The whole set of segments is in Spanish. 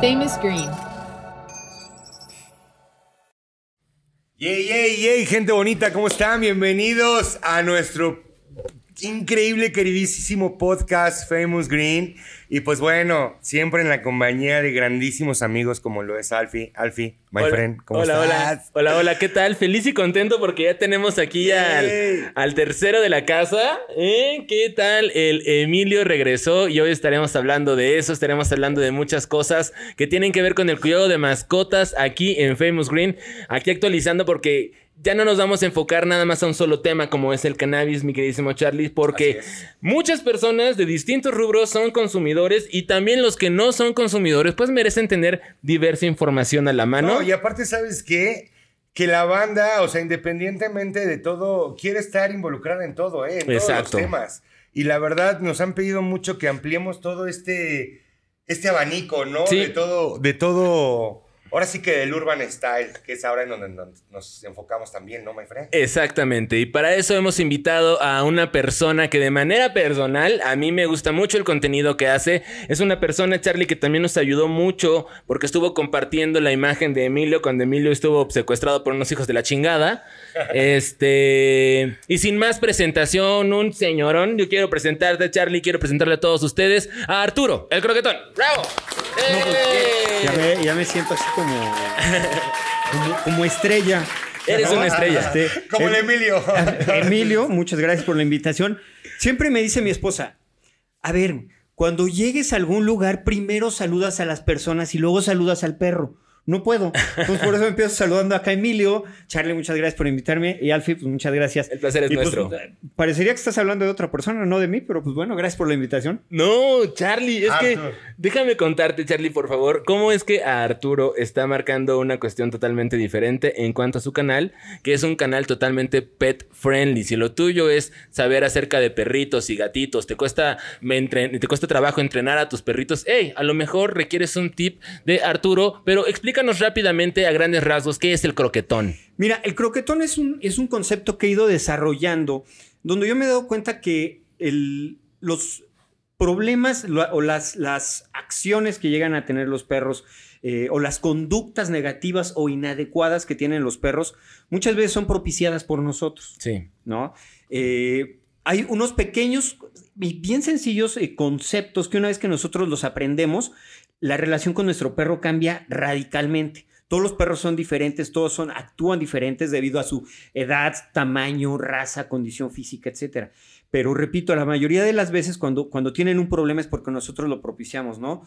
Famous Green. Yay, yay, yay, gente bonita, ¿cómo están? Bienvenidos a nuestro increíble, queridísimo podcast Famous Green. Y pues bueno, siempre en la compañía de grandísimos amigos como lo es Alfie. Alfie, my hola, friend, ¿cómo hola, estás? Hola, hola, hola, ¿qué tal? Feliz y contento porque ya tenemos aquí al, al, tercero de la casa. ¿eh? ¿Qué tal? El Emilio regresó y hoy estaremos hablando de eso, estaremos hablando de muchas cosas que tienen que ver con el cuidado de mascotas aquí en Famous Green. Aquí actualizando porque ya no nos vamos a enfocar nada más a un solo tema como es el cannabis, mi queridísimo Charlie, porque muchas personas de distintos rubros son consumidores y también los que no son consumidores pues merecen tener diversa información a la mano. No, y aparte, ¿sabes qué? Que la banda, o sea, independientemente de todo, quiere estar involucrada en todo, ¿eh? En todos los temas. Y la verdad, nos han pedido mucho que ampliemos todo este, este abanico, ¿no? Sí. De todo, de todo Ahora sí que el Urban Style, que es ahora en donde nos enfocamos también, ¿no, my friend? Exactamente, y para eso hemos invitado a una persona que de manera personal, a mí me gusta mucho el contenido que hace. Es una persona, Charlie, que también nos ayudó mucho porque estuvo compartiendo la imagen de Emilio cuando Emilio estuvo secuestrado por unos hijos de la chingada. este. Y sin más presentación, un señorón. Yo quiero presentarte, Charlie, quiero presentarle a todos ustedes a Arturo, el croquetón. ¡Bravo! No, pues, ¡Eh! ya, me, ya me siento así como, como, como estrella. Eres una estrella. Este, Como el em- Emilio. Emilio, muchas gracias por la invitación. Siempre me dice mi esposa, a ver, cuando llegues a algún lugar, primero saludas a las personas y luego saludas al perro. No puedo. Entonces por eso me empiezo saludando acá a Emilio. Charlie, muchas gracias por invitarme. Y Alfie, pues muchas gracias. El placer es Y, pues, nuestro. parecería que estás hablando de otra persona, no de mí, pero pues bueno, gracias por la invitación. No, Charlie, es que déjame contarte, Charlie, por favor, cómo es que a Arturo está marcando una cuestión totalmente diferente en cuanto a su canal, que es un canal totalmente pet friendly. Si lo tuyo es saber acerca de perritos y gatitos, te cuesta, me entren- te cuesta trabajo entrenar a tus perritos, hey, a lo mejor requieres un tip de Arturo, pero explícanos rápidamente a grandes rasgos qué es el croquetón. Mira, el croquetón es un, es un concepto que he ido desarrollando, donde yo me he dado cuenta que el- los problemas o las, las acciones que llegan a tener los perros eh, o las conductas negativas o inadecuadas que tienen los perros muchas veces son propiciadas por nosotros. Sí. ¿no? Eh, hay unos pequeños y bien sencillos eh, conceptos que una vez que nosotros los aprendemos, la relación con nuestro perro cambia radicalmente. Todos los perros son diferentes, todos son, actúan diferentes debido a su edad, tamaño, raza, condición física, etc. Pero repito, la mayoría de las veces cuando, cuando tienen un problema es porque nosotros lo propiciamos, ¿no?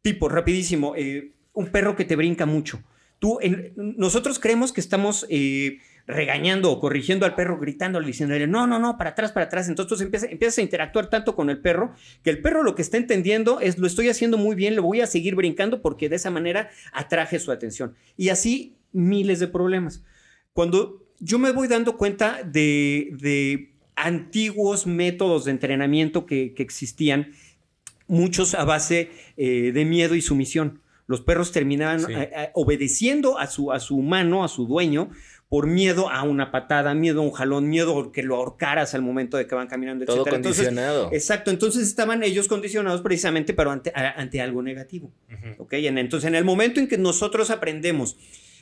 Tipo, rapidísimo, eh, un perro que te brinca mucho. Tú, nosotros creemos que estamos eh, regañando o corrigiendo al perro, gritándole, diciéndole, no, no, no, para atrás, para atrás. Entonces empiezas, empiezas a interactuar tanto con el perro que el perro lo que está entendiendo es, lo estoy haciendo muy bien, lo voy a seguir brincando porque de esa manera atraje su atención. Y así miles de problemas. Cuando yo me voy dando cuenta de, de antiguos métodos de entrenamiento que, que existían, muchos a base eh, de miedo y sumisión. Los perros terminaban Sí. eh, eh, obedeciendo a su, a su humano, a su dueño, por miedo a una patada, miedo a un jalón, miedo a que lo ahorcaras al momento de que van caminando, Todo etcétera. Entonces, condicionado. Exacto, entonces estaban ellos condicionados precisamente, pero ante, a- ante algo negativo. Entonces, en el momento en que nosotros aprendemos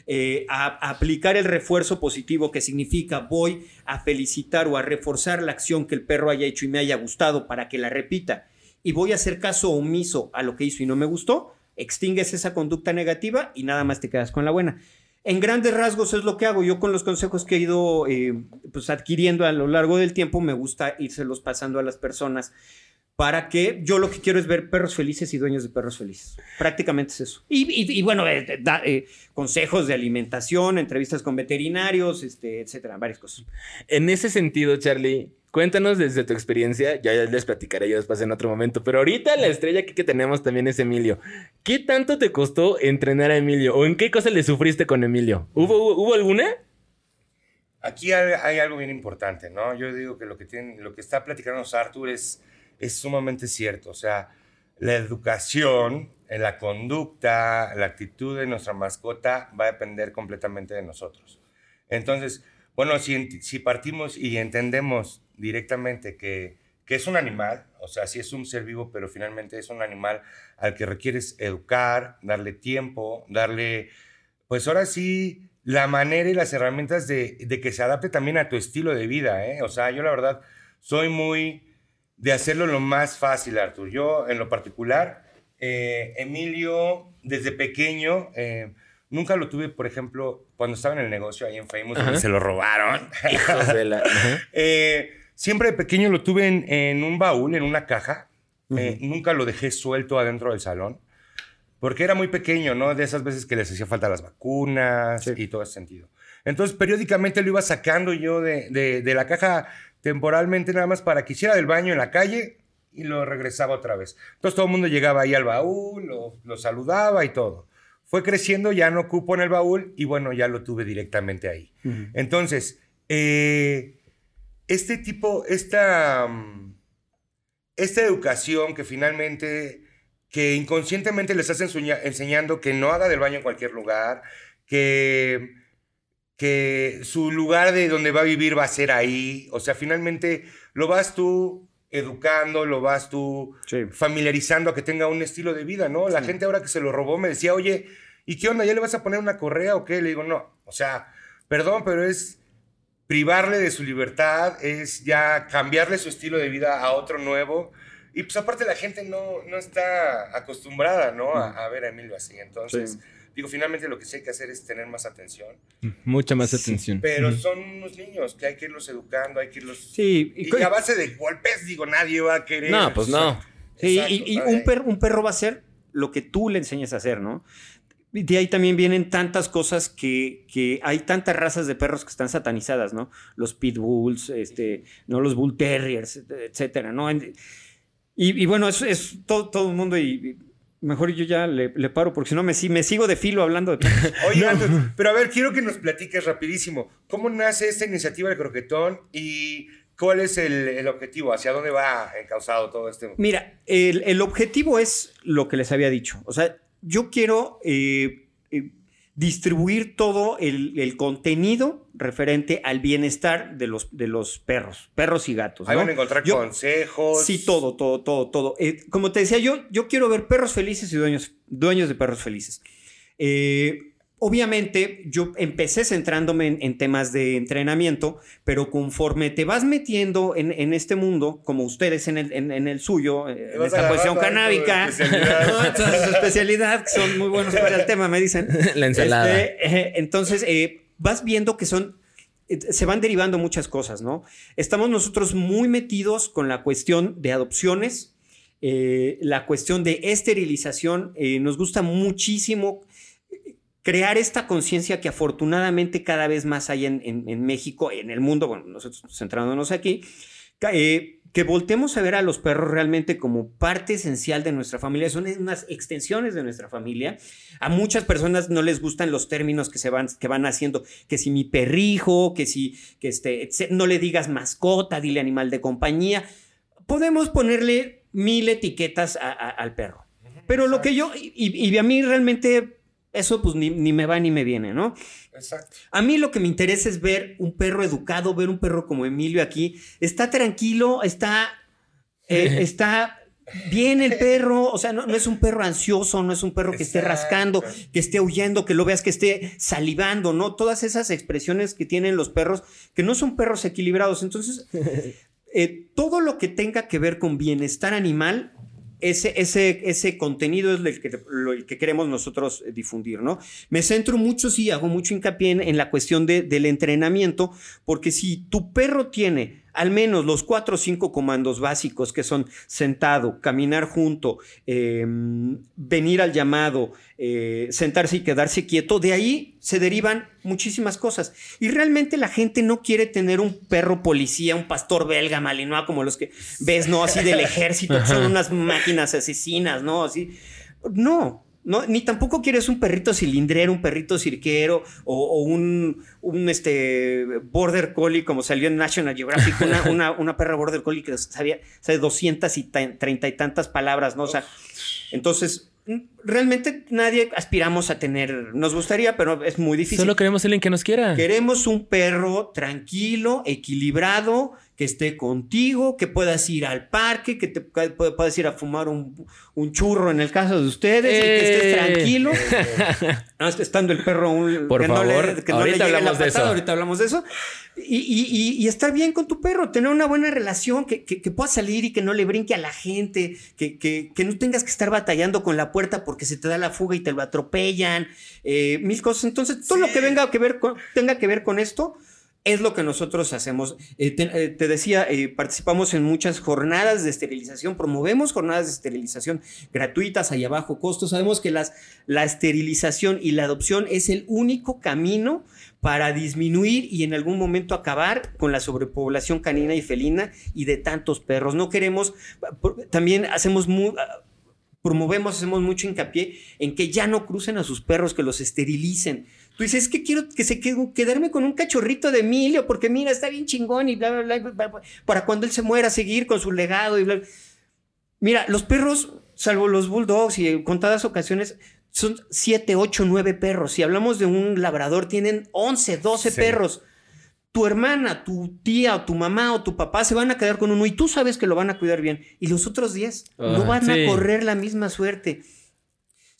eh, a, a aplicar el refuerzo positivo, que significa voy a felicitar o a reforzar la acción que el perro haya hecho y me haya gustado para que la repita, y voy a hacer caso omiso a lo que hizo y no me gustó, extingues esa conducta negativa y nada más te quedas con la buena. En grandes rasgos es lo que hago. Yo con los consejos que he ido eh, pues adquiriendo a lo largo del tiempo, me gusta írselos pasando a las personas para que yo lo que quiero es ver perros felices y dueños de perros felices. Prácticamente es eso. Y, y- y bueno, eh, da, eh, consejos de alimentación, entrevistas con veterinarios, este, etcétera, varias cosas. En ese sentido, Charlie, cuéntanos desde tu experiencia, ya les platicaré yo después en otro momento, pero ahorita la estrella aquí que tenemos también es Emilio. ¿Qué tanto te costó entrenar a Emilio? ¿O en qué cosa le sufriste con Emilio? ¿Hubo, hubo, hubo alguna? Aquí hay, hay algo bien importante, ¿no? Yo digo que lo que, tiene, lo que está platicando Arthur es, es sumamente cierto. O sea, la educación, la conducta, la actitud de nuestra mascota va a depender completamente de nosotros. Entonces, bueno, si, si partimos y entendemos directamente que, que es un animal, O sea, sí es un ser vivo, pero finalmente es un animal al que requieres educar, darle tiempo, darle, pues ahora sí, la manera y las herramientas de, de que se adapte también a tu estilo de vida, ¿eh? O sea, yo la verdad soy muy de hacerlo lo más fácil, Artur. Yo, en lo particular, eh, Emilio, desde pequeño, eh, nunca lo tuve, por ejemplo, cuando estaba en el negocio ahí en Famous, donde se lo robaron. Hijos de la... Eh, siempre de pequeño lo tuve en, en un baúl, en una caja. Eh, nunca lo dejé suelto adentro del salón. Porque era muy pequeño, ¿no? De esas veces que les hacía falta las vacunas y todo ese sentido. Entonces, periódicamente lo iba sacando yo de, de- de la caja temporalmente, nada más para que hiciera del baño en la calle y lo regresaba otra vez. Entonces, todo el mundo llegaba ahí al baúl, lo, lo saludaba y todo. Fue creciendo, ya no cupo en el baúl y bueno, ya lo tuve directamente ahí. Entonces, eh, este tipo, esta, mm, esta educación que finalmente, que inconscientemente les estás enseñando que no haga del baño en cualquier lugar, que, que su lugar de donde va a vivir va a ser ahí, o sea, finalmente lo vas tú educando, lo vas tú Sí. familiarizando a que tenga un estilo de vida, ¿no? La gente ahora que se lo robó me decía, oye, ¿y qué onda? ¿Ya le vas a poner una correa o qué? Le digo, no, o sea, perdón, pero es privarle de su libertad, es ya cambiarle su estilo de vida a otro nuevo. Y pues aparte la gente no, no está acostumbrada, ¿no? A, a ver a Emilio así. Entonces, Sí. Digo, finalmente lo que sí hay que hacer es tener más atención. Mucha más atención. Pero son unos niños que hay que irlos educando, hay que irlos... Sí, y Y, a base de golpes, digo, nadie va a querer... No, pues no. Sí, Exacto, y, un, perro, un perro va a hacer lo que tú le enseñes a hacer, ¿no? Y De ahí también vienen tantas cosas que, que hay tantas razas de perros que están satanizadas, ¿no? Los pitbulls, este, ¿no? Los bull terriers, etcétera, ¿no? Y, y bueno, eso es todo, todo el mundo y, y mejor yo ya le, le paro porque si no me, si- me sigo de filo hablando de. Oye, Anton, pero a ver, quiero que nos platiques rapidísimo. ¿Cómo nace esta iniciativa del croquetón y cuál es el, el objetivo? ¿Hacia dónde va encauzado todo este? Mira, el, el objetivo es lo que les había dicho. O sea, yo quiero eh, eh, distribuir todo el, el contenido referente al bienestar de los, de los perros, perros y gatos. Ahí ¿no? van a encontrar Yo- consejos. Sí, todo, todo, todo, todo. Eh, como te decía, yo, yo quiero ver perros felices y dueños, dueños de perros felices. Eh, obviamente, yo empecé centrándome en, en temas de entrenamiento, pero conforme te vas metiendo en, en este mundo, como ustedes en el, en, en el suyo, eh, en esta posición canábica, especialidad. su especialidad, que son muy buenos para el tema, me dicen. La ensalada. Este, eh, entonces, eh, vas viendo que son, se van derivando muchas cosas, ¿no? Estamos nosotros muy metidos con la cuestión de adopciones, eh, la cuestión de esterilización. eh, nos gusta muchísimo eh, crear esta conciencia que afortunadamente cada vez más hay en, en- en México, en el mundo, bueno, nosotros centrándonos aquí, eh, que voltemos a ver a los perros realmente como parte esencial de nuestra familia, son unas extensiones de nuestra familia. A muchas personas no les gustan los términos que se van, que van haciendo, que si mi perrijo, que si, que este, no le digas mascota, dile animal de compañía. Podemos ponerle mil etiquetas a- a- al perro. Pero lo que yo, y, y a mí realmente eso pues ni, ni me va ni me viene, ¿no? Exacto. A mí lo que me interesa es ver un perro educado, ver un perro como Emilio aquí. Está tranquilo, está, eh, está bien el perro. O sea, no, no es un perro ansioso, no es un perro que esté rascando, que esté huyendo, que lo veas que esté salivando, ¿no? Todas esas expresiones que tienen los perros, que no son perros equilibrados. Entonces, eh, todo lo que tenga que ver con bienestar animal, ese, ese, ese contenido es que, lo- que queremos nosotros eh, difundir, ¿no? Me centro mucho, sí, hago mucho hincapié en, en la cuestión de- del entrenamiento, porque si tu perro tiene al menos los cuatro o cinco comandos básicos que son sentado, caminar junto, eh, venir al llamado, eh, sentarse y quedarse quieto, de ahí se derivan muchísimas cosas. Y realmente la gente no quiere tener un perro policía, un pastor belga malinois como los que ves, ¿no? Así del ejército, que son unas máquinas asesinas, ¿no? Así. No. No, ni tampoco quieres un perrito cilindrero, un perrito cirquero o, o un, un este, border collie como salió en National Geographic, una, una, una perra border collie que sabía, sabe 200 y treinta y tantas palabras, ¿no? O sea, entonces, realmente nadie aspiramos a tener, nos gustaría, pero es muy difícil. Solo queremos alguien que nos quiera. Queremos un perro tranquilo, equilibrado, que esté contigo, que puedas ir al parque, que te puedas ir a fumar un, churro en el caso de ustedes, y que estés eh. tranquilo. estando el perro un, Por favor, ahorita hablamos de eso. Ahorita hablamos de eso. Y, estar bien con tu perro, tener una buena relación, que, que, pueda salir y que no le brinque a la gente, que, que, no tengas que estar batallando con la puerta porque se te da la fuga y te lo atropellan, eh, mil cosas. Entonces, todo lo que venga que ver tenga que ver con esto, es lo que nosotros hacemos. Eh, eh, te, decía, eh, participamos en muchas jornadas de esterilización, promovemos jornadas de esterilización gratuitas, ahí abajo costo. Sabemos que las, la esterilización y la adopción es el único camino para disminuir y en algún momento acabar con la sobrepoblación canina y felina y de tantos perros. No queremos, también hacemos muy, promovemos, hacemos mucho hincapié en que ya no crucen a sus perros, que los esterilicen. Tú dices, es que quiero que se quede, quedarme con un cachorrito de Emilio, porque mira, está bien chingón y bla, bla, bla, para cuando él se muera, seguir con su legado y bla. Mira, los perros, salvo los bulldogs y en contadas ocasiones, son 7, 8, 9 perros. Si hablamos de un labrador, tienen 11, 12 perros tu hermana, tu tía o tu mamá o tu papá se van a quedar con uno y tú sabes que lo van a cuidar bien. Y los otros 10 no ah, van a correr la misma suerte.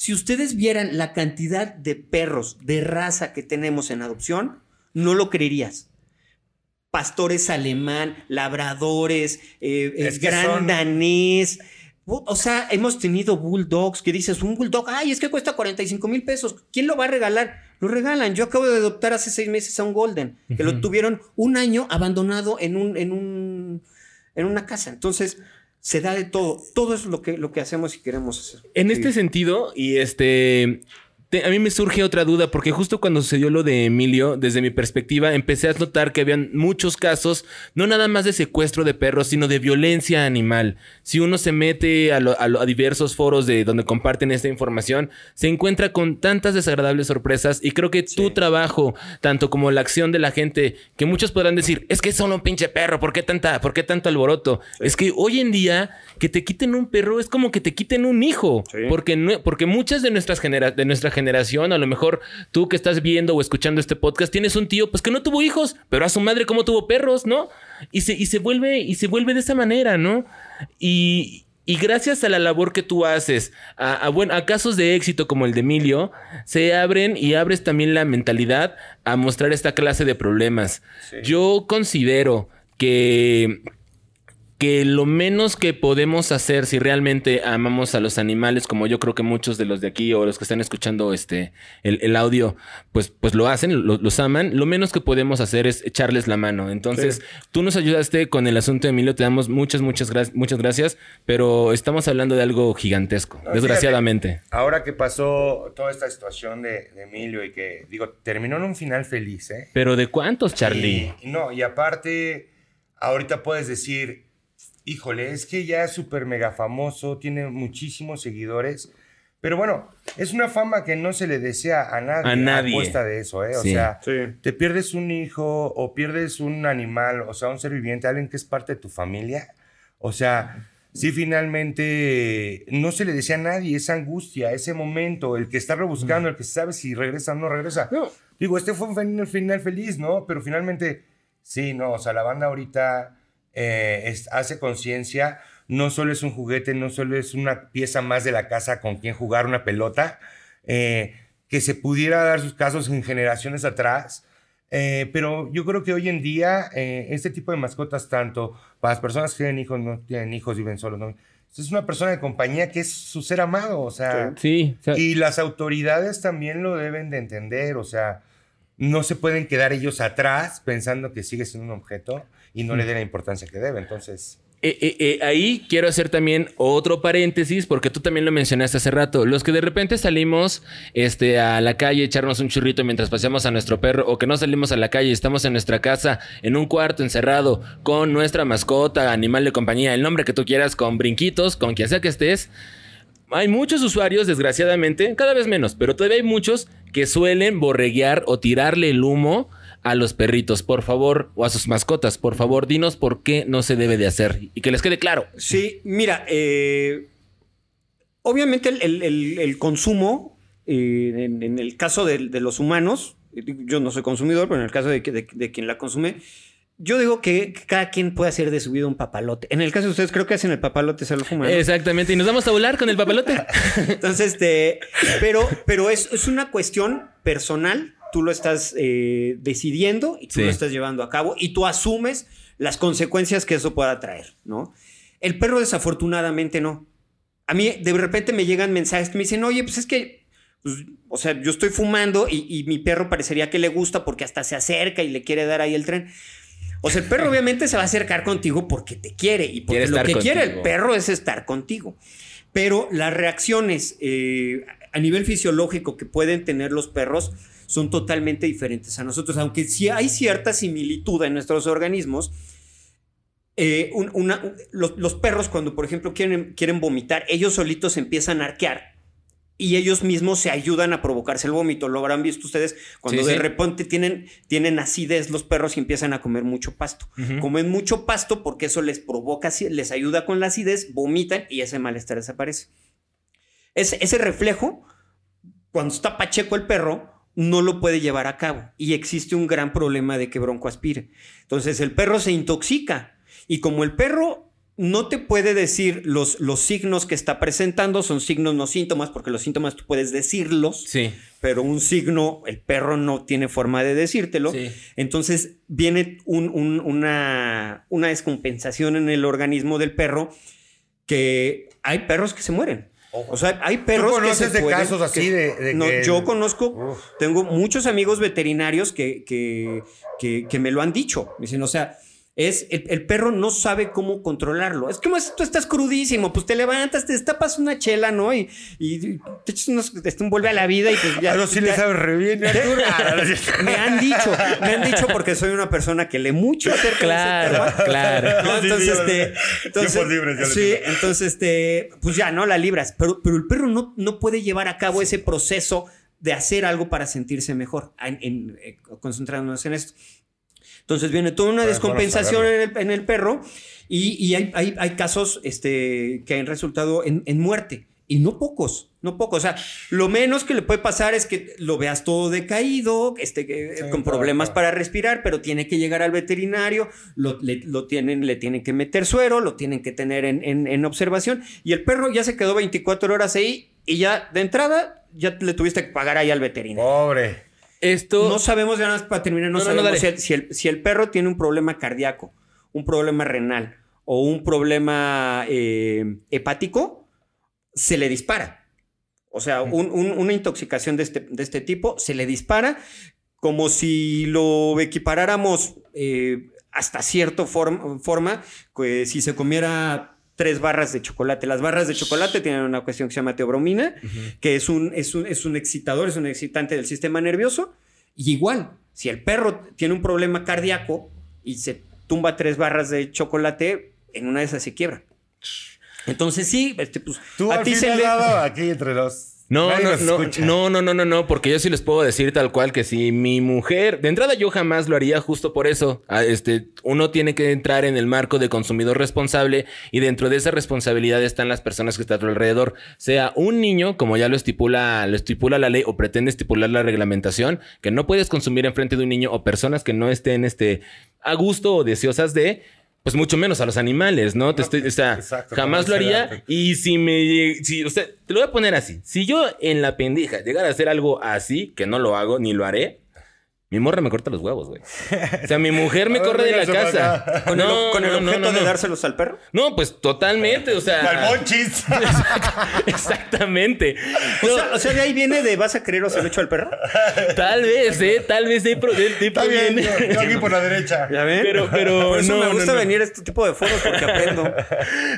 Si ustedes vieran la cantidad de perros de raza que tenemos en adopción, no lo creerías. Pastores alemán, labradores, eh, gran danés. O sea, hemos tenido bulldogs que dices, un bulldog, ay, es que cuesta 45 mil pesos. ¿Quién lo va a regalar? Lo regalan. Yo acabo de adoptar hace seis meses a un Golden, que lo tuvieron un año abandonado en, un, en, un, en una casa. Entonces, se da de todo. Todo es lo que, lo que hacemos y queremos hacer. En este sentido, y este, a mí me surge otra duda, porque justo cuando sucedió lo de Emilio, desde mi perspectiva, empecé a notar que habían muchos casos, no nada más de secuestro de perros, sino de violencia animal. Si uno se mete a, a, diversos foros de donde comparten esta información, se encuentra con tantas desagradables sorpresas y creo que tu trabajo, tanto como la acción de la gente, que muchos podrán decir, es que es solo un pinche perro, ¿por qué, tanta, por qué tanto alboroto? Es que hoy en día que te quiten un perro es como que te quiten un hijo, porque, no, porque muchas de nuestras genera de nuestra generación a lo mejor tú que estás viendo o escuchando este podcast, tienes un tío pues que no tuvo hijos, pero a su madre como tuvo perros, ¿no? Y se, y se vuelve, y se vuelve de esa manera, ¿no? Y, y gracias a la labor que tú haces, a, a, a, casos de éxito como el de Emilio, se abren y abres también la mentalidad a mostrar esta clase de problemas. Yo considero que que lo menos que podemos hacer si realmente amamos a los animales, como yo creo que muchos de los de aquí o los que están escuchando este el, audio, pues, pues lo hacen, los aman, lo menos que podemos hacer es echarles la mano. Entonces, tú nos ayudaste con el asunto de Emilio, te damos muchas, muchas, muchas gracias, pero estamos hablando de algo gigantesco, desgraciadamente. ahora que pasó toda esta situación de, Emilio y que, digo, terminó en un final feliz, ¿eh? Pero ¿de cuántos, Charlie? no, y aparte, ahorita puedes decir híjole, es que ya es súper mega famoso, tiene muchísimos seguidores. Pero bueno, es una fama que no se le desea a nadie. A nadie. A de eso, ¿eh? O sea, te pierdes un hijo o pierdes un animal, o sea, un ser viviente, alguien que es parte de tu familia. O sea, si finalmente no se le desea a nadie esa angustia, ese momento, el que está rebuscando, el que sabe si regresa o no regresa. Digo, este fue un final feliz, ¿no? Pero finalmente, sí, no, o sea, la banda ahorita eh, hace conciencia, no solo es un juguete, no solo es una pieza más de la casa con quien jugar una pelota, eh, que se pudiera dar sus casos en generaciones atrás. Eh, pero yo creo que hoy en día este tipo de mascotas, tanto para las personas que tienen hijos, no tienen hijos, viven solos, ¿no? es una persona de compañía que es su ser amado, o sea, sí, y las autoridades también lo deben de entender, o sea, no se pueden quedar ellos atrás pensando que sigue siendo un objeto y no le dé la importancia que debe. Entonces... Eh, eh, eh, ahí quiero hacer también otro paréntesis, porque tú también lo mencionaste hace rato. Los que de repente salimos este, a la calle a echarnos un churrito mientras paseamos a nuestro perro, o que no salimos a la calle y estamos en nuestra casa, en un cuarto encerrado, con nuestra mascota, animal de compañía, el nombre que tú quieras, con brinquitos, con quien sea que estés. Hay muchos usuarios, desgraciadamente, cada vez menos, pero todavía hay muchos que suelen borreguear o tirarle el humo a los perritos, por favor, o a sus mascotas, por favor, dinos por qué no se debe de hacer y que les quede claro. Sí, mira, eh, obviamente el, consumo, eh, en, el caso de, los humanos, yo no soy consumidor, pero en el caso de, quien la consume, yo digo que cada quien puede hacer de su vida un papalote. En el caso de ustedes, creo que hacen el papalote, se lo fuman. Exactamente, y nos vamos a volar con el papalote. Entonces, este, pero, pero es, es una cuestión personal. Tú lo estás eh, decidiendo y tú Sí. lo estás llevando a cabo y tú asumes las consecuencias que eso pueda traer, ¿no? El perro, desafortunadamente, no. A mí, de repente me llegan mensajes que me dicen, oye, pues es que, pues, o sea, yo estoy fumando y, y mi perro parecería que le gusta porque hasta se acerca y le quiere dar ahí el tren. O sea, el perro obviamente se va a acercar contigo porque te quiere y porque Quiere lo que quiere el contigo. perro es estar contigo. Pero las reacciones eh, a nivel fisiológico que pueden tener los perros son totalmente diferentes a nosotros, aunque sí hay cierta similitud en nuestros organismos. eh, un- una- un- los, los perros cuando, por ejemplo, quieren, quieren vomitar, ellos solitos empiezan a arquear y ellos mismos se ayudan a provocarse el vómito. Lo habrán visto ustedes cuando Sí, de sí. repente tienen, tienen acidez los perros y empiezan a comer mucho pasto. Comen mucho pasto porque eso les provoca, les ayuda con la acidez, vomitan y ese malestar desaparece. Ese, ese reflejo, cuando está pacheco el perro, no lo puede llevar a cabo y existe un gran problema de que bronco aspire. Entonces el perro se intoxica y como el perro no te puede decir los, los signos que está presentando, son signos no síntomas, porque los síntomas tú puedes decirlos, Sí. pero un signo el perro no tiene forma de decírtelo. Sí. Entonces viene un- un- una, una descompensación en el organismo del perro que hay perros que se mueren. O sea, hay perros ¿Tú que conoces se de pueden- casos así que- de, de no, que- yo conozco, Uf. tengo muchos amigos veterinarios que, que, que- que me lo han dicho. Me dicen, o sea, es el, el perro no sabe cómo controlarlo. Es como si tú estás crudísimo, pues te levantas, te destapas una chela, ¿no? Y, y te echas unos, este, un vuelve a la vida y pues ya. Pero sí le ya- sabe re bien, Arturo. me han dicho, me han dicho porque soy una persona que lee mucho acerca de ese Claro, tema. claro. ¿no? Sí, sí, Entonces, yo lo este, entonces, lo sí, entonces, este, pues ya, ¿no? La libras. Pero, pero el perro no, no puede llevar a cabo ese proceso de hacer algo para sentirse mejor, en, en- eh, concentrándonos en esto. Entonces viene toda una descompensación en el, en el perro y, y hay, hay- hay casos este, que han resultado en, en muerte. Y no pocos, no pocos. O sea, lo menos que le puede pasar es que lo veas todo decaído, este, Sí, con problemas claro. para respirar, pero tiene que llegar al veterinario, lo, le, lo tienen, le tienen que meter suero, lo tienen que tener en, en- en observación. Y el perro ya se quedó 24 horas ahí y ya de entrada ya le tuviste que pagar ahí al veterinario. Pobre. Esto. No sabemos, ya nada más para terminar, no, No, no, no, sabemos si, el, si el- si el perro tiene un problema cardíaco, un problema renal o un problema eh, hepático, se le dispara. O sea, un- un- una intoxicación de este, de este tipo se le dispara como si lo equiparáramos eh, hasta cierta form- forma, que si se comiera tres barras de chocolate. Las barras de chocolate tienen una cuestión que se llama teobromina, que es un, es, un, es un excitador, es un excitante del sistema nervioso. Y igual, si el perro tiene un problema cardíaco y se tumba tres barras de chocolate, en una de esas se quiebra. Entonces sí, este, pues, Tú a ti se has le... aquí entre los... No, Nadie no, no, escucha. no, no, no, no, no, porque yo sí les puedo decir tal cual que si mi mujer, de entrada yo jamás lo haría justo por eso. Ah, Este, uno tiene que entrar en el marco de consumidor responsable y dentro de esa responsabilidad están las personas que están a tu alrededor, sea un niño, como ya lo estipula, lo estipula la ley o pretende estipular la reglamentación, que no puedes consumir enfrente de un niño o personas que no estén, este, a gusto o deseosas de pues mucho menos a los animales, ¿no? Te estoy, o sea, Exacto, jamás lo haría. Y si me si usted, te lo voy a poner así. Si yo en la pendeja llegara a hacer algo así, que no lo hago ni lo haré, mi morra me corta los huevos, güey. O sea, mi mujer me corre de la casa. Con el, No, con el no, no, objeto no, de dárselos al perro. No, pues totalmente, o sea. ¡Al monchis! Exactamente. O, sea, o sea, de ahí viene de vas a querer o se lo echo al perro. tal vez, ¿eh? Tal vez de de- de Está bien, yo, yo aquí por la derecha. ¿Ya ven? Pero- pero Por eso no, me no, gusta no. venir a este tipo de foros porque aprendo.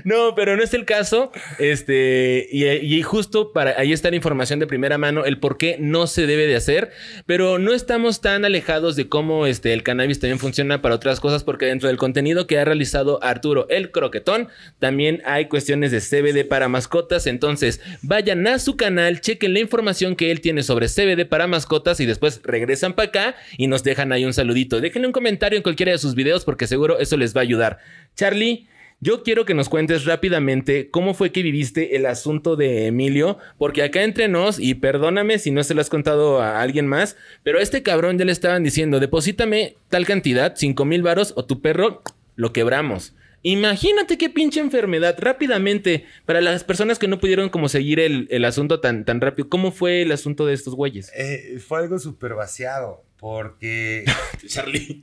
No, pero no es el caso. Este, y, y justo para ahí está la información de primera mano, el por qué no se debe de hacer, pero no estamos tan alejados de cómo este, el cannabis también funciona para otras cosas, porque dentro del contenido que ha realizado Arturo el Croquetón, también hay cuestiones de CBD para mascotas. Entonces, vayan a su canal, chequen la información que él tiene sobre CBD para mascotas y después regresan para acá y nos dejan ahí un saludito. Déjenle un comentario en cualquiera de sus videos porque seguro eso les va a ayudar. Charlie. Yo quiero que nos cuentes rápidamente cómo fue que viviste el asunto de Emilio, porque acá entre nos, y perdóname si no se lo has contado a alguien más, pero a este cabrón ya le estaban diciendo, deposítame tal cantidad, cinco mil varos, o tu perro lo quebramos. Imagínate qué pinche enfermedad. Rápidamente, para las personas que no pudieron como seguir el, asunto tan, tan rápido, ¿cómo fue el asunto de estos güeyes? Eh, fue algo súper vaciado. Porque. Charlie.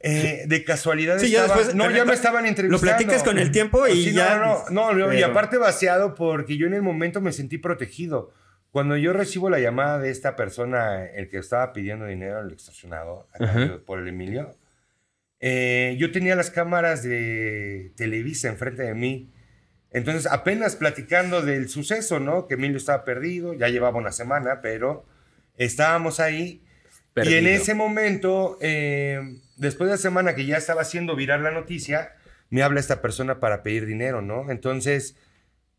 Eh, de casualidad. Sí, ya después, no, ya me estaban entrevistando. Lo platicas con el tiempo y ya. No, no, no, y aparte vaciado porque yo en el momento me sentí protegido. Cuando yo recibo la llamada de esta persona, el que estaba pidiendo dinero al extorsionador, por el Emilio, eh, yo tenía las cámaras de Televisa enfrente de mí. Entonces, apenas platicando del suceso, ¿no? Que Emilio estaba perdido, ya llevaba una semana, pero estábamos ahí. Y en ese momento, eh, después de la semana que ya estaba haciendo viral la noticia, me habla esta persona para pedir dinero, ¿no? Entonces,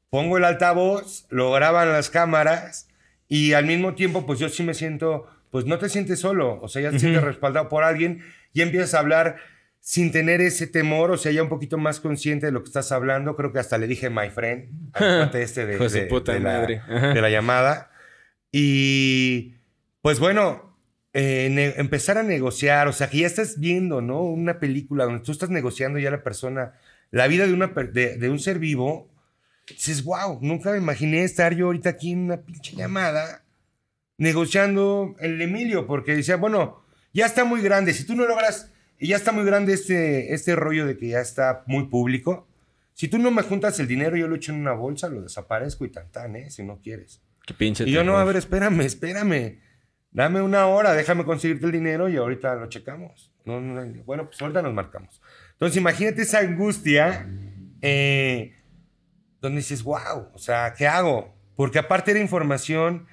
pongo el altavoz, lo graban las cámaras y al mismo tiempo, pues yo sí me siento, pues no te sientes solo, o sea, ya te sientes respaldado por alguien y empiezas a hablar sin tener ese temor, o sea, ya un poquito más consciente de lo que estás hablando. Creo que hasta le dije my friend, este de, de, la, de, la, llamada. Y pues bueno, eh, empezar a negociar, o sea, que ya estás viendo, ¿no? Una película donde tú estás negociando ya la persona, la vida de, una, de, un ser vivo. Dices, wow, nunca me imaginé estar yo ahorita aquí en una pinche llamada negociando el Emilio, porque decía, bueno, ya está muy grande, si tú no logras y ya está muy grande este, este rollo de que ya está muy público. Si tú no me juntas el dinero, yo lo echo en una bolsa, lo desaparezco y tan tan, ¿eh? Si no quieres. Qué pinche. Y yo no, a ver, espérame, espérame. Dame una hora, déjame conseguirte el dinero y ahorita lo checamos. No, bueno, pues ahorita nos marcamos. Entonces, imagínate esa angustia eh, donde dices, wow, o sea, ¿qué hago? Porque aparte era información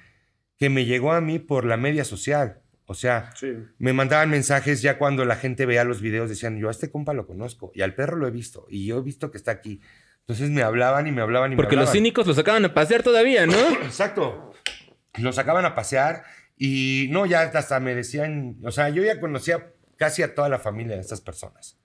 que me llegó a mí por la media social. O sea, me mandaban mensajes ya cuando la gente veía los videos, decían, yo a este compa lo conozco y al perro lo he visto y yo he visto que está aquí. Entonces me hablaban y me hablaban y Porque me los cínicos lo sacaban a pasear todavía, ¿no? Exacto. Lo sacaban a pasear y no, ya hasta me decían, o sea, yo ya conocía casi a toda la familia de estas personas.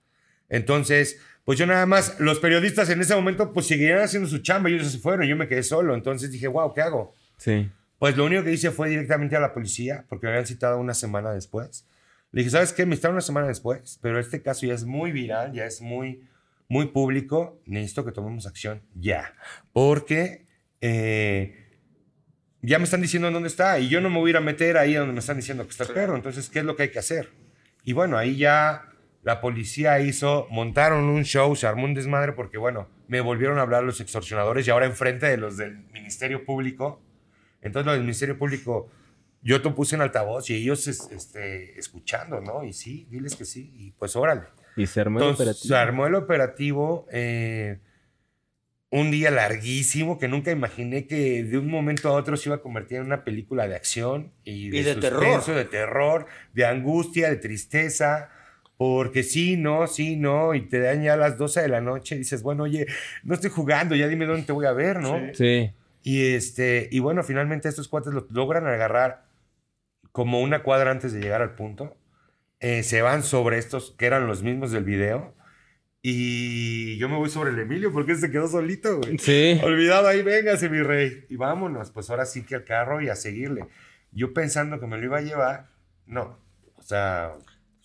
Entonces, pues yo nada más, los periodistas en ese momento pues seguían haciendo su chamba, ellos se fueron, yo me quedé solo. Entonces dije, wow, ¿qué hago? Sí. Pues lo único que hice fue directamente a la policía, porque me habían citado una semana después. Le dije, ¿sabes qué? Me citaron una semana después, pero este caso ya es muy viral, ya es muy, muy público. Necesito que tomemos acción ya. Porque eh, ya me están diciendo en dónde está y yo no me voy a ir a meter ahí donde me están diciendo que está el perro. Entonces, ¿qué es lo que hay que hacer? Y bueno, ahí ya la policía hizo, montaron un show, se armó un desmadre porque, bueno, me volvieron a hablar los extorsionadores y ahora enfrente de los del Ministerio Público entonces, lo del Ministerio Público, yo te puse en altavoz y ellos este, escuchando, ¿no? Y sí, diles que sí, y pues órale. Y se armó el operativo. Se armó el operativo. Eh, un día larguísimo que nunca imaginé que de un momento a otro se iba a convertir en una película de acción y de, terror. de terror, de angustia, de tristeza. Porque sí, no, sí, no, y te dan ya a las 12 de la noche y dices, bueno, oye, no estoy jugando, ya dime dónde te voy a ver, ¿no? sí. Y, este, y bueno, finalmente estos cuates lo logran agarrar como una cuadra antes de llegar al punto. Eh, se van sobre estos que eran los mismos del video. Y yo me voy sobre el Emilio porque se quedó solito, güey. Sí. Olvidado, ahí véngase, mi rey. Y vámonos, pues ahora sí que al carro y a seguirle. Yo pensando que me lo iba a llevar, no. O sea,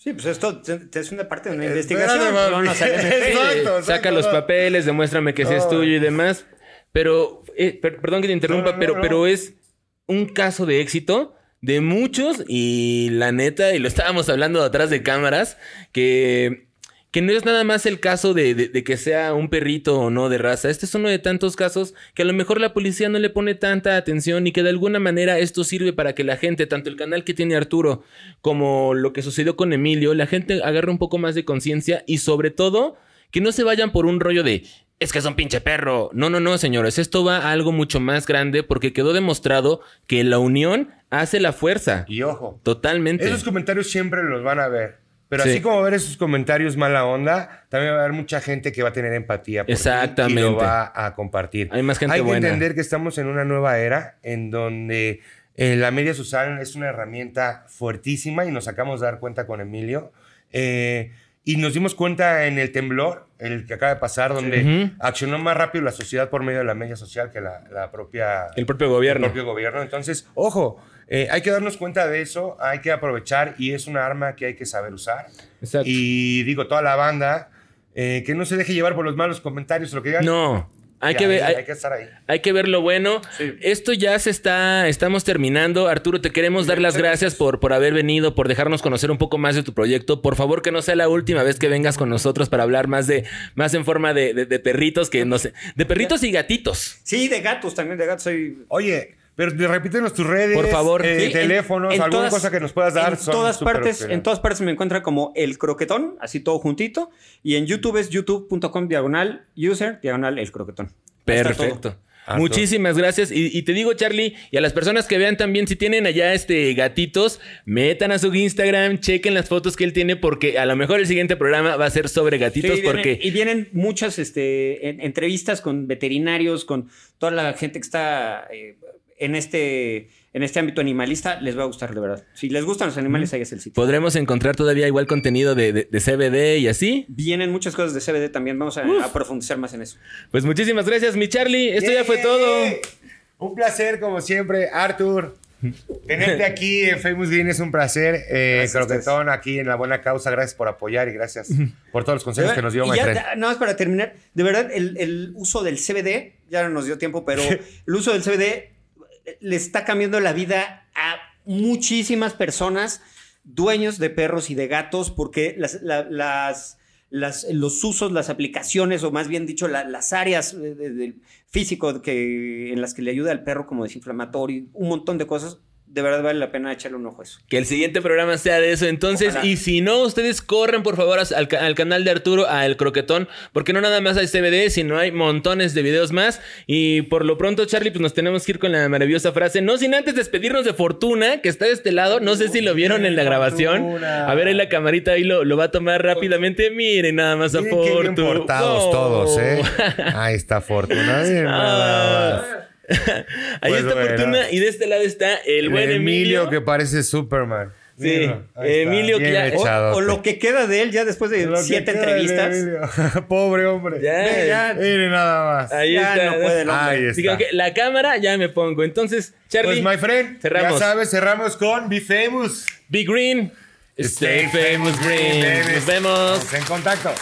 Sí, pues esto es una parte de una investigación. No, no, Saca los papeles, demuéstrame que sí es tuyo y demás. Pero, eh, perdón que te interrumpa, pero, pero es un caso de éxito de muchos y la neta, y lo estábamos hablando atrás de cámaras, que, que no es nada más el caso de, de, que sea un perrito o no de raza. Este es uno de tantos casos que a lo mejor la policía no le pone tanta atención y que de alguna manera esto sirve para que la gente, tanto el canal que tiene Arturo como lo que sucedió con Emilio, la gente agarre un poco más de conciencia y sobre todo que no se vayan por un rollo de es que es un pinche perro. No, no, no, señores. Esto va a algo mucho más grande porque quedó demostrado que la unión hace la fuerza. Y ojo. Totalmente. Esos comentarios siempre los van a ver. Pero así como ver esos comentarios mala onda, también va a haber mucha gente que va a tener empatía por Exactamente. y lo va a compartir. Hay más gente Hay que entender que estamos en una nueva era en donde eh, la media social es una herramienta fuertísima y nos sacamos de dar cuenta con Emilio. Eh, y nos dimos cuenta en el temblor el que acaba de pasar, donde accionó más rápido la sociedad por medio de la media social que la, la propia... El propio gobierno. El propio gobierno. Entonces, ojo, eh, hay que darnos cuenta de eso, hay que aprovechar y es un arma que hay que saber usar. Exacto. Y digo, toda la banda, eh, que no se deje llevar por los malos comentarios, lo que digan. No. Hay que, ver, hay- hay, que estar ahí. hay que ver lo bueno. Esto ya se está, estamos terminando. Arturo, te queremos dar las gracias por, por haber venido, por dejarnos conocer un poco más de tu proyecto. Por favor, que no sea la última vez que vengas con nosotros para hablar más de, más en forma de, de- de perritos, que no sé, de perritos y gatitos. Sí, de gatos también, de gatos soy... Oye, pero repítenos tus redes, Por favor. eh, Sí, teléfonos, en alguna todas- cosa que nos puedas dar. En son todas partes, opcionales. en todas partes me encuentra como el croquetón, así todo juntito. Y en YouTube es youtube.com diagonal user diagonal el croquetón. Perfecto. Arturo. Muchísimas gracias. Y, y te digo, Charlie, y a las personas que vean también, si tienen allá este gatitos, metan a su Instagram, chequen las fotos que él tiene, porque a lo mejor el siguiente programa va a ser sobre Sí, gatitos, vienen- porque y vienen muchas este, en- entrevistas con veterinarios, con toda la gente que está eh, en, este, en este ámbito animalista. Les va a gustar, de verdad. Si les gustan los animales, ahí es el sitio. podremos encontrar todavía igual contenido de, de- de CBD y así. Vienen muchas cosas de CBD también. Vamos a, a profundizar más en eso. Pues muchísimas gracias, mi Charlie. Esto ya fue todo. Un placer, como siempre, Arthur. Tenerte aquí en Famous Green es un placer. Eh. Croquetón, aquí en la buena causa. Gracias por apoyar y gracias por todos los consejos que nos dio, ya, nada más para terminar, de verdad, el, el uso del CBD, ya no nos dio tiempo, pero el uso del CBD le está cambiando la vida a muchísimas personas, dueños de perros y de gatos, porque las, la- las, las- los usos, las aplicaciones, o más bien dicho, la- las áreas del físico que, en las que le ayuda al perro como desinflamatorio, un montón de cosas, de verdad vale la pena echarle un ojo a eso. Que el siguiente programa sea de eso. Entonces, Ojalá. y si no, ustedes corren por favor al, ca- al canal de Arturo, a El Croquetón, porque no nada más hay CBD, sino hay montones de videos más. Y por lo pronto, Charlie, pues nos tenemos que ir con la maravillosa frase. No sin antes despedirnos de Fortuna, que está de este lado. No sé si lo vieron en la grabación. Fortuna. A ver, ahí la camarita ahí lo, lo va a tomar rápidamente. Miren nada más a Miren Fortuna. portados No. todos, ¿eh? Ahí está Fortuna. Miren más. Ahí Pues está bueno. Fortuna y de este lado está el, buen Emilio. que parece Superman. Sí, Mira, Emilio ya- O, o lo que queda de él ya después de Lo siete de entrevistas. Emilio. Pobre hombre. Ya, ya. Miren nada más. Ahí Ya está. no puede. Ahí está. La cámara ya me pongo. Entonces, Charlie, Pues, my friend, cerramos. ya sabes, cerramos con Be Famous. Be Green. Stay famous, Green. babies. Nos vemos. Estamos en contacto.